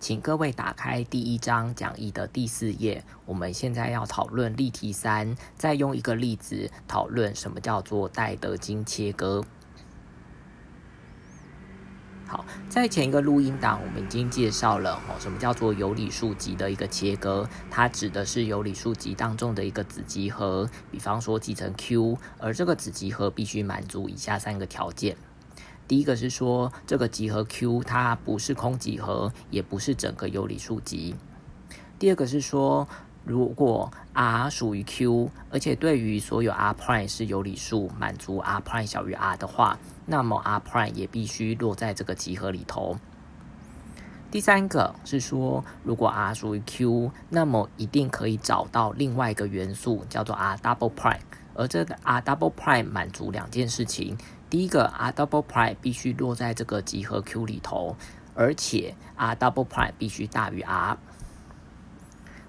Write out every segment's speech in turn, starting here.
请各位打开第一章讲义的第四页。我们现在要讨论例题三，再用一个例子讨论什么叫做戴德金切割。好，在前一个录音档，我们已经介绍了哦，什么叫做有理数集的一个切割，它指的是有理数集当中的一个子集合，比方说集成 Q，而这个子集合必须满足以下三个条件。第一个是说，这个集合 Q 它不是空集合，也不是整个有理数集。第二个是说，如果 R 属于 Q，而且对于所有 R prime 是有理数，满足 R prime 小于 R 的话，那么 R prime 也必须落在这个集合里头。第三个是说，如果 R 属于 Q，那么一定可以找到另外一个元素叫做 R double prime，而这个 R double prime 满足两件事情。第一个 R double prime 必须落在这个集合 Q 里头，而且 R double prime 必须大于 R。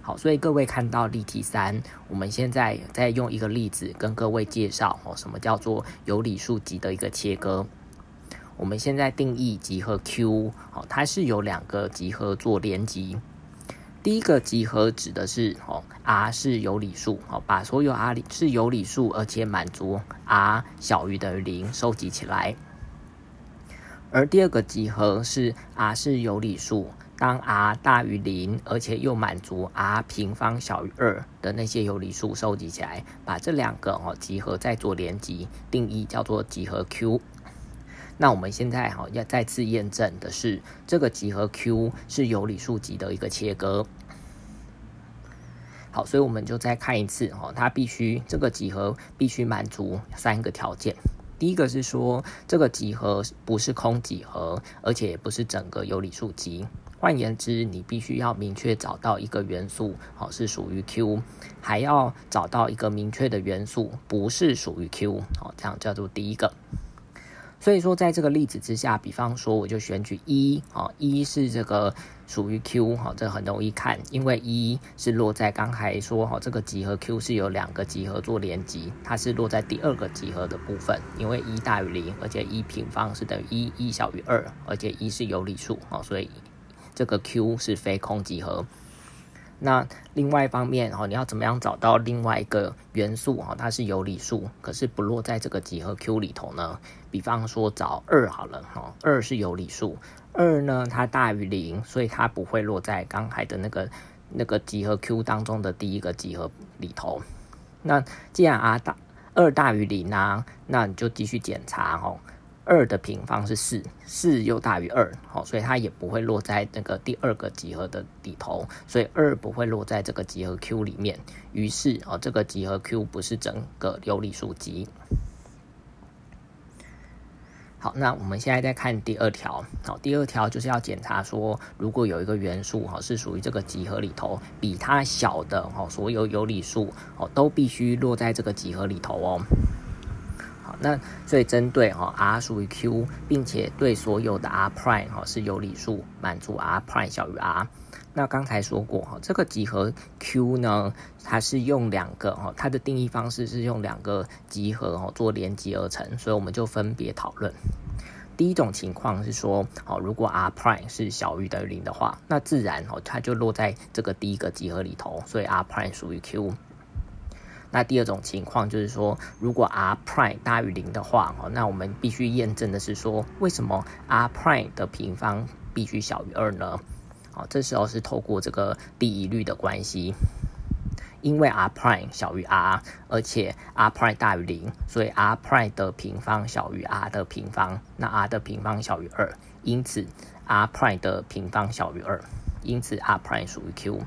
好，所以各位看到例题三，我们现在再用一个例子跟各位介绍哦，什么叫做有理数集的一个切割。我们现在定义集合 Q，好，它是有两个集合做连集。第一个集合指的是哦，R 是有理数，哦，把所有 R 是有理数，而且满足 R 小于等于零收集起来。而第二个集合是 R 是有理数，当 R 大于零，而且又满足 R 平方小于二的那些有理数收集起来，把这两个哦集合再做连集，定义叫做集合 Q。那我们现在哈要再次验证的是，这个集合 Q 是有理数集的一个切割。好，所以我们就再看一次哈，它必须这个集合必须满足三个条件。第一个是说，这个集合不是空集合，而且也不是整个有理数集。换言之，你必须要明确找到一个元素，好是属于 Q，还要找到一个明确的元素不是属于 Q，好，这样叫做第一个。所以说，在这个例子之下，比方说，我就选取一，啊，一是这个属于 Q，哈，这很容易看，因为一是落在刚才说，哈，这个集合 Q 是有两个集合做连集，它是落在第二个集合的部分，因为一大于零，而且一平方是等于一，一小于二，而且一是有理数，啊，所以这个 Q 是非空集合。那另外一方面哦，你要怎么样找到另外一个元素哈？它是有理数，可是不落在这个集合 Q 里头呢？比方说找二好了哈，二是有理数，二呢它大于零，所以它不会落在刚才的那个那个集合 Q 当中的第一个集合里头。那既然 R 大二大于零啊，那你就继续检查哦。二的平方是四，四又大于二，好，所以它也不会落在那个第二个集合的里头，所以二不会落在这个集合 Q 里面。于是，哦，这个集合 Q 不是整个有理数集。好，那我们现在再看第二条，好，第二条就是要检查说，如果有一个元素哈是属于这个集合里头，比它小的哈所有有理数哦都必须落在这个集合里头哦。那所以针对哈 R 属于 Q，并且对所有的 R prime 哈是有理数满足 R prime 小于 R。那刚才说过哈，这个集合 Q 呢，它是用两个哈，它的定义方式是用两个集合哈做连接而成，所以我们就分别讨论。第一种情况是说，好，如果 R prime 是小于等于零的话，那自然哦它就落在这个第一个集合里头，所以 R prime 属于 Q。那第二种情况就是说，如果 R prime 大于零的话，哦，那我们必须验证的是说，为什么 R prime 的平方必须小于二呢？好，这时候是透过这个第一律的关系，因为 R prime 小于 R，而且 R prime 大于零，所以 R prime 的平方小于 R 的平方，那 R 的平方小于二，因此 R prime 的平方小于二，因此 R prime 属于 Q。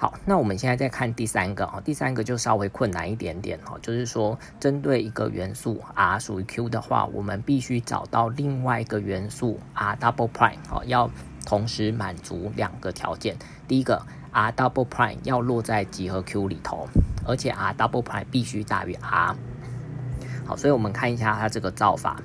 好，那我们现在再看第三个哦，第三个就稍微困难一点点哦，就是说针对一个元素 R 属于 Q 的话，我们必须找到另外一个元素 R double prime 哦，要同时满足两个条件。第一个 R double prime 要落在集合 Q 里头，而且 R double prime 必须大于 R。好，所以我们看一下它这个造法，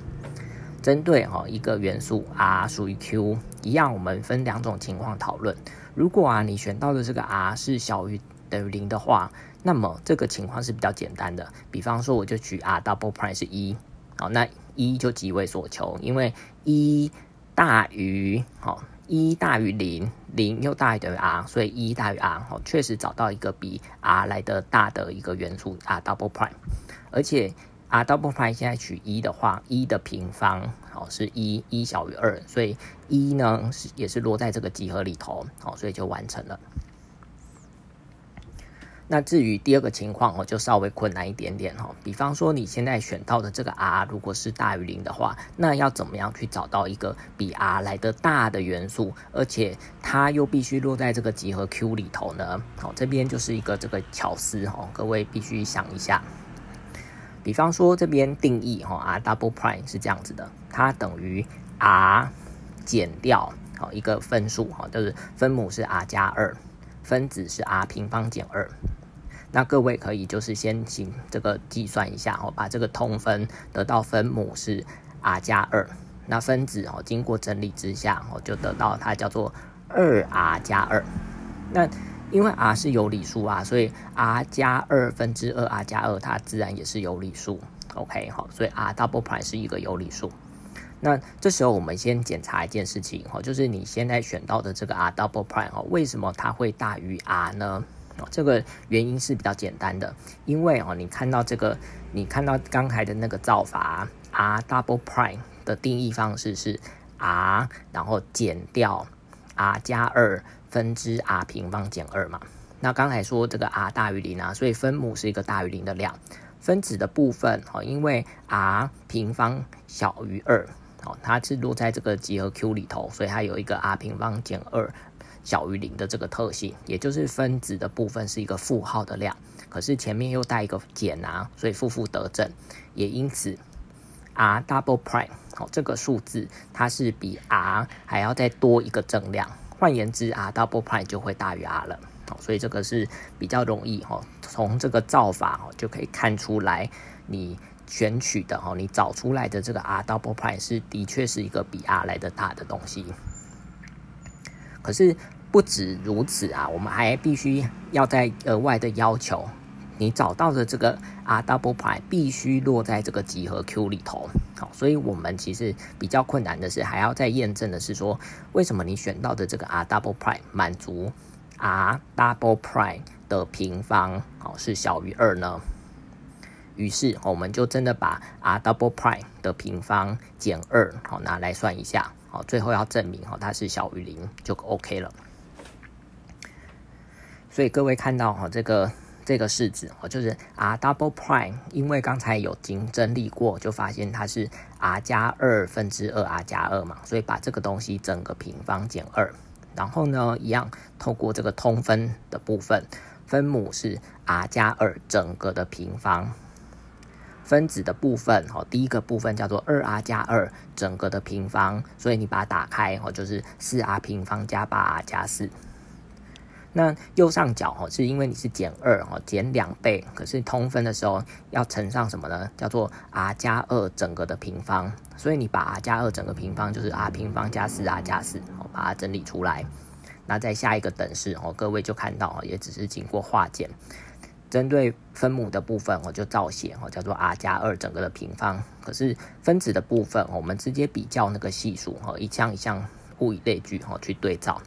针对哈一个元素 R 属于 Q，一样我们分两种情况讨论。如果啊，你选到的这个 R 是小于等于零的话，那么这个情况是比较简单的。比方说，我就举 R double prime 是一，好，那一就极为所求，因为一大于好一大于零，零又大于等于 r，所以一大于 r 哦，确实找到一个比 r 来的大的一个元素 r double prime，而且 r double pi 现在取一的话，一的平方哦是一，一小于二，所以一呢是也是落在这个集合里头，哦，所以就完成了。那至于第二个情况哦，就稍微困难一点点哈。比方说你现在选到的这个 r 如果是大于零的话，那要怎么样去找到一个比 r 来的大的元素，而且它又必须落在这个集合 Q 里头呢？好，这边就是一个这个巧思哈，各位必须想一下。比方说这边定义哈，r double prime 是这样子的，它等于 r 减掉好一个分数哈，就是分母是 r 加二。分子是 r 平方减二，那各位可以就是先行这个计算一下哦，把这个通分得到分母是 r 加二，那分子哦经过整理之下哦就得到它叫做二 r 加二。那因为 r 是有理数啊，所以 r 加二分之二 r 加二它自然也是有理数。OK 好，所以 r double prime 是一个有理数。那这时候我们先检查一件事情哈，就是你现在选到的这个 r double prime 哈，为什么它会大于 r 呢？哦，这个原因是比较简单的，因为哦，你看到这个，你看到刚才的那个造法 r double prime 的定义方式是 r，然后减掉 r 加二分之 r 平方减二嘛。那刚才说这个 r 大于零啊，所以分母是一个大于零的量，分子的部分哦，因为 r 平方小于二。哦，它是落在这个集合 Q 里头，所以它有一个 r 平方减二小于零的这个特性，也就是分子的部分是一个负号的量，可是前面又带一个减啊，所以负负得正，也因此 r double prime 哦这个数字它是比 r 还要再多一个正量，换言之啊 double prime 就会大于 r 了，好，所以这个是比较容易哦，从这个造法哦就可以看出来你。选取的哦，你找出来的这个 r double prime 是的确是一个比 r 来的大的东西。可是不止如此啊，我们还必须要再额外的要求，你找到的这个 r double prime 必须落在这个集合 Q 里头。好，所以我们其实比较困难的是，还要再验证的是说，为什么你选到的这个 r double prime 满足 r double prime 的平方好是小于二呢？于是，我们就真的把 r double prime 的平方减二，好拿来算一下，好，最后要证明哈它是小于零就 OK 了。所以各位看到哈这个这个式子，哦就是 r double prime，因为刚才有经整理过，就发现它是 r 加二分之二 r 加二嘛，所以把这个东西整个平方减二，然后呢，一样透过这个通分的部分，分母是 r 加二整个的平方。分子的部分，哦，第一个部分叫做二 r 加二整个的平方，所以你把它打开，哦，就是四 r 平方加八 r 加四。那右上角，哦，是因为你是减二，哦，减两倍，可是通分的时候要乘上什么呢？叫做 r 加二整个的平方，所以你把 r 加二整个平方就是 r 平方加四 r 加四，哦，把它整理出来。那在下一个等式，哦，各位就看到，也只是经过化简。针对分母的部分，我就照写哦，叫做 r 加二整个的平方。可是分子的部分，我们直接比较那个系数哈，一项一项物以类聚哈去对照。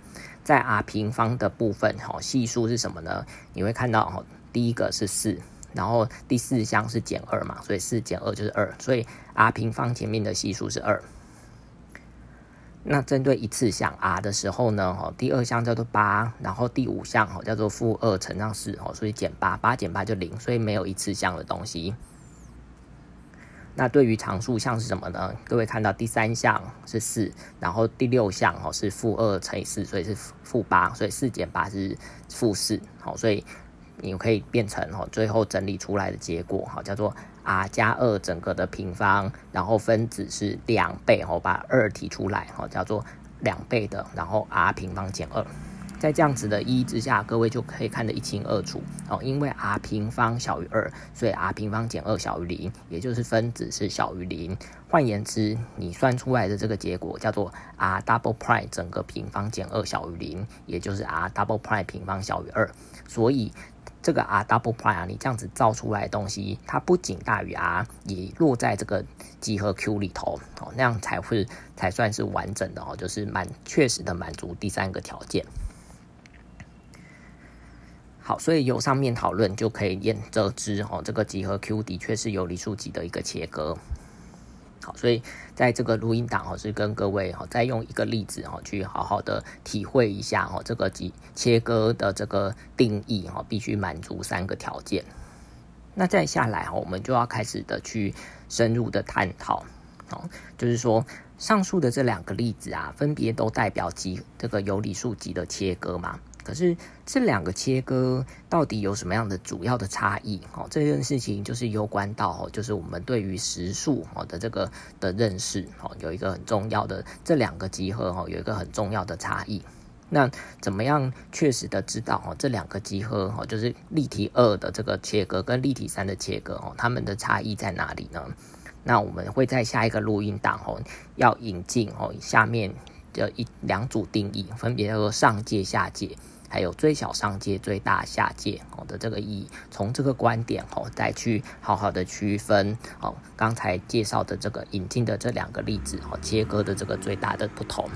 在 r 平方的部分哈，系数是什么呢？你会看到哈，第一个是四，然后第四项是减二嘛，所以四减二就是二，所以 r 平方前面的系数是二。那针对一次项 r 的时候呢，哦，第二项叫做八，然后第五项哦叫做负二乘上四，哦，所以减八，八减八就零，所以没有一次项的东西。那对于常数项是什么呢？各位看到第三项是四，然后第六项哦是负二乘以四，所以是负八，所以四减八是负四，好，所以你可以变成哦最后整理出来的结果，好，叫做。r 加二整个的平方，然后分子是两倍，我把二提出来，哦，叫做两倍的，然后 r 平方减二，在这样子的一之下，各位就可以看得一清二楚哦。因为 r 平方小于二，所以 r 平方减二小于零，也就是分子是小于零。换言之，你算出来的这个结果叫做 r double prime 整个平方减二小于零，也就是 r double prime 平方小于二。所以这个 R double prime 你这样子造出来的东西，它不仅大于 R，也落在这个集合 Q 里头哦，那样才会才算是完整的哦，就是满确实的满足第三个条件。好，所以由上面讨论就可以验得知哦，这个集合 Q 的确是有理数集的一个切割。好，所以在这个录音档哦，是跟各位哦，再用一个例子哦，去好好的体会一下哦，这个集切割的这个定义哦，必须满足三个条件。那再下来哈，我们就要开始的去深入的探讨哦，就是说上述的这两个例子啊，分别都代表集这个有理数集的切割嘛。可是这两个切割到底有什么样的主要的差异？哦，这件事情就是攸关到哦，就是我们对于实数哦的这个的认识哦，有一个很重要的这两个集合哦，有一个很重要的差异。那怎么样确实的知道哦，这两个集合哦，就是立体二的这个切割跟立体三的切割哦，它们的差异在哪里呢？那我们会在下一个录音档哦，要引进哦下面的一两组定义，分别叫做上界下界。还有最小上界、最大下界哦的这个意义，从这个观点哦，再去好好的区分哦，刚才介绍的这个引进的这两个例子哦，切割的这个最大的不同。